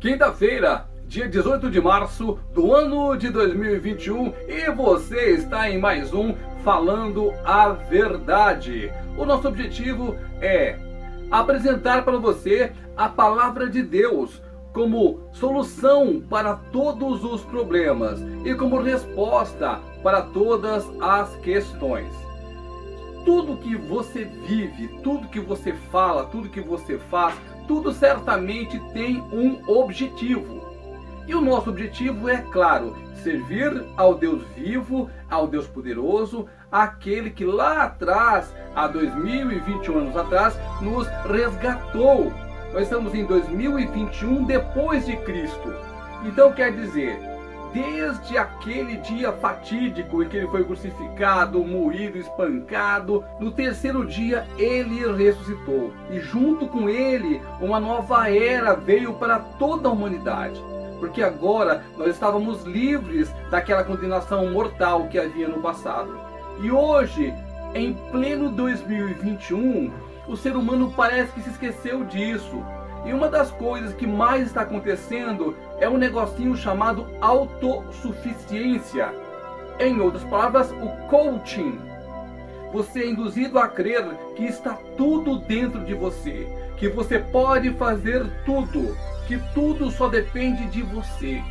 Quinta-feira, dia 18 de março do ano de 2021 e você está em mais um Falando a Verdade. O nosso objetivo é apresentar para você a palavra de Deus como solução para todos os problemas e como resposta para todas as questões. Tudo que você vive, tudo que você fala, tudo que você faz, tudo certamente tem um objetivo. E o nosso objetivo é, claro, servir ao Deus vivo, ao Deus poderoso, aquele que lá atrás, há 2021 anos atrás, nos resgatou. Nós estamos em 2021 depois de Cristo. Então quer dizer, desde aquele dia fatídico em que ele foi crucificado, moído, espancado, no terceiro dia ele ressuscitou. E junto com ele, uma nova era veio para toda a humanidade. Porque agora nós estávamos livres daquela condenação mortal que havia no passado. E hoje, em pleno 2021, o ser humano parece que se esqueceu disso. E uma das coisas que mais está acontecendo é um negocinho chamado autossuficiência. Em outras palavras, o coaching. Você é induzido a crer que está tudo dentro de você, que você pode fazer tudo, que tudo só depende de você.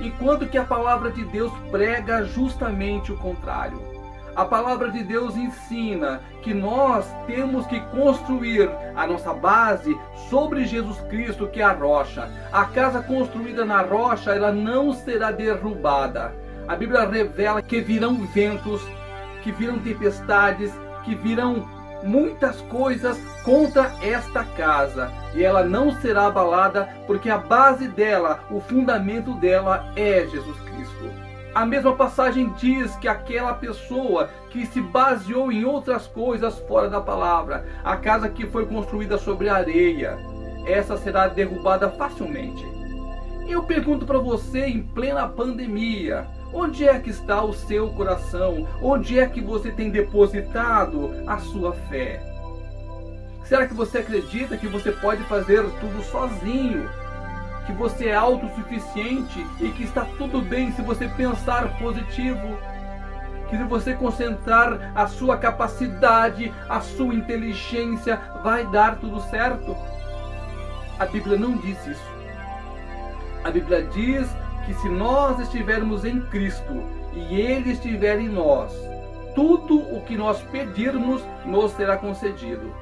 Enquanto que a palavra de Deus prega justamente o contrário. A palavra de Deus ensina que nós temos que construir a nossa base sobre Jesus Cristo, que é a rocha. A casa construída na rocha, ela não será derrubada. A Bíblia revela que virão ventos, que virão tempestades, que virão muitas coisas contra esta casa e ela não será abalada porque a base dela, o fundamento dela é Jesus Cristo. A mesma passagem diz que aquela pessoa que se baseou em outras coisas fora da palavra, a casa que foi construída sobre areia, essa será derrubada facilmente. Eu pergunto para você em plena pandemia, onde é que está o seu coração? Onde é que você tem depositado a sua fé? Será que você acredita que você pode fazer tudo sozinho? Que você é autossuficiente e que está tudo bem se você pensar positivo. Que se você concentrar a sua capacidade, a sua inteligência, vai dar tudo certo. A Bíblia não diz isso. A Bíblia diz que se nós estivermos em Cristo e Ele estiver em nós, tudo o que nós pedirmos nos será concedido.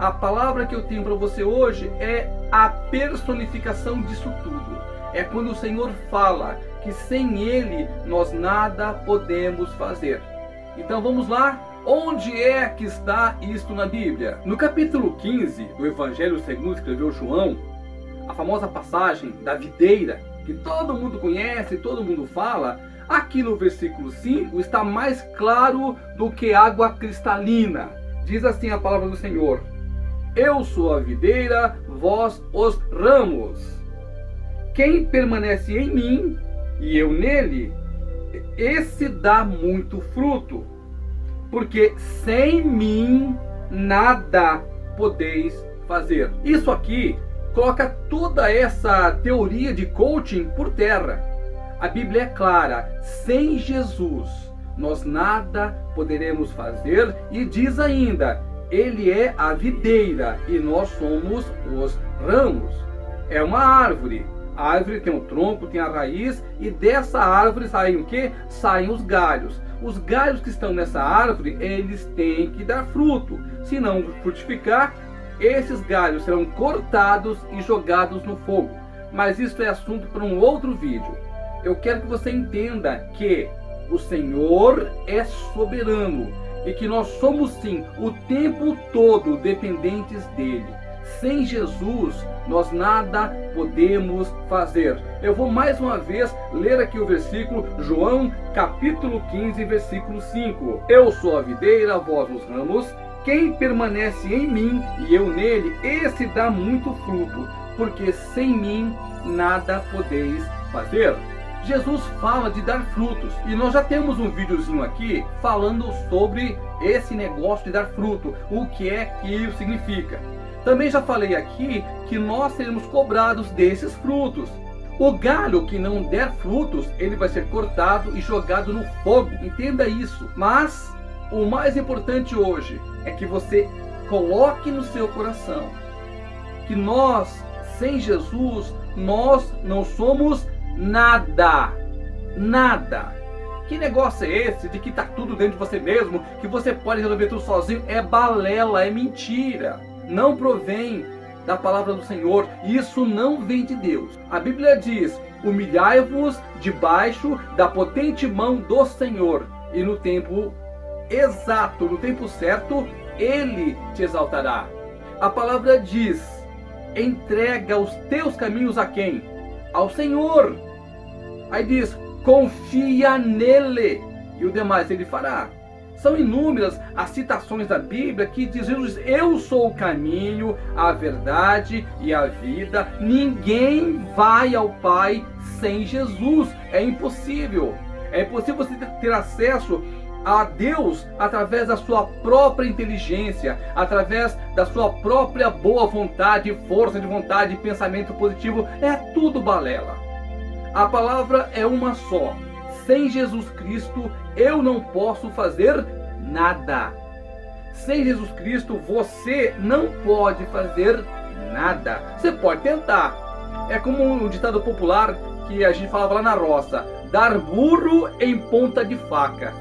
A palavra que eu tenho para você hoje é a personificação disso tudo. É quando o Senhor fala que sem Ele nós nada podemos fazer. Então vamos lá? Onde é que está isto na Bíblia? No capítulo 15 do Evangelho segundo escreveu João, a famosa passagem da videira, que todo mundo conhece, todo mundo fala, aqui no versículo 5 está mais claro do que água cristalina. Diz assim a palavra do Senhor: eu sou a videira, vós os ramos. Quem permanece em mim e eu nele, esse dá muito fruto, porque sem mim nada podeis fazer. Isso aqui coloca toda essa teoria de coaching por terra. A Bíblia é clara: sem Jesus nós nada poderemos fazer, e diz ainda: ele é a videira e nós somos os ramos. É uma árvore. A árvore tem o tronco, tem a raiz e dessa árvore saem o que? Saem os galhos. Os galhos que estão nessa árvore, eles têm que dar fruto. Se não frutificar, esses galhos serão cortados e jogados no fogo. Mas isso é assunto para um outro vídeo. Eu quero que você entenda que o Senhor é soberano e que nós somos sim o tempo todo dependentes dele. Sem Jesus, nós nada podemos fazer. Eu vou mais uma vez ler aqui o versículo, João capítulo 15, versículo 5. Eu sou a videira, vós os ramos. Quem permanece em mim e eu nele, esse dá muito fruto, porque sem mim nada podeis fazer. Jesus fala de dar frutos. E nós já temos um videozinho aqui falando sobre esse negócio de dar fruto, o que é que significa. Também já falei aqui que nós seremos cobrados desses frutos. O galho que não der frutos, ele vai ser cortado e jogado no fogo. Entenda isso. Mas o mais importante hoje é que você coloque no seu coração que nós, sem Jesus, nós não somos nada. Nada. Que negócio é esse de que tá tudo dentro de você mesmo, que você pode resolver tudo sozinho? É balela, é mentira. Não provém da palavra do Senhor. Isso não vem de Deus. A Bíblia diz: humilhai-vos debaixo da potente mão do Senhor, e no tempo exato, no tempo certo, ele te exaltará. A palavra diz: entrega os teus caminhos a quem? Ao Senhor. Aí diz: confia nele, e o demais ele fará. São inúmeras as citações da Bíblia que dizem: Eu sou o caminho, a verdade e a vida. Ninguém vai ao Pai sem Jesus. É impossível. É impossível você ter acesso a Deus através da sua própria inteligência, através da sua própria boa vontade, força de vontade, pensamento positivo. É tudo balela. A palavra é uma só. Sem Jesus Cristo eu não posso fazer nada. Sem Jesus Cristo você não pode fazer nada. Você pode tentar. É como um ditado popular que a gente falava lá na roça: dar burro em ponta de faca.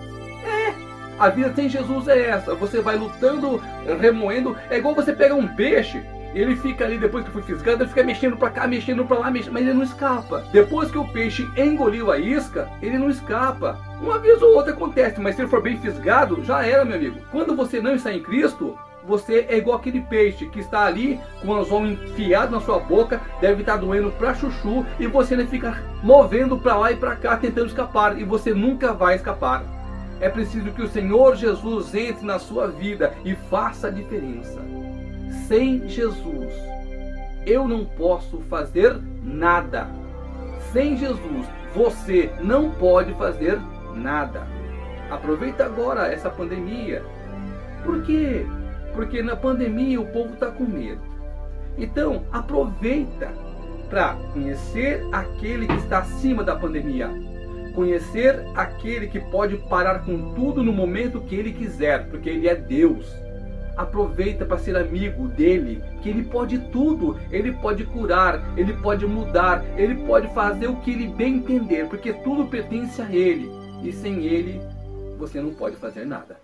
A vida sem Jesus é essa. Você vai lutando, remoendo. É igual você pegar um peixe ele fica ali, depois que foi fisgado, ele fica mexendo para cá, mexendo para lá, mexendo, mas ele não escapa. Depois que o peixe engoliu a isca, ele não escapa. Uma vez ou outra acontece, mas se ele for bem fisgado, já era, meu amigo. Quando você não está em Cristo, você é igual aquele peixe que está ali com o anzol enfiado na sua boca, deve estar doendo para chuchu e você ainda fica movendo para lá e para cá tentando escapar e você nunca vai escapar. É preciso que o Senhor Jesus entre na sua vida e faça a diferença sem Jesus eu não posso fazer nada. Sem Jesus você não pode fazer nada. Aproveita agora essa pandemia. Por quê? Porque na pandemia o povo está com medo. Então aproveita para conhecer aquele que está acima da pandemia. Conhecer aquele que pode parar com tudo no momento que ele quiser, porque ele é Deus aproveita para ser amigo dele, que ele pode tudo, ele pode curar, ele pode mudar, ele pode fazer o que ele bem entender, porque tudo pertence a ele, e sem ele você não pode fazer nada.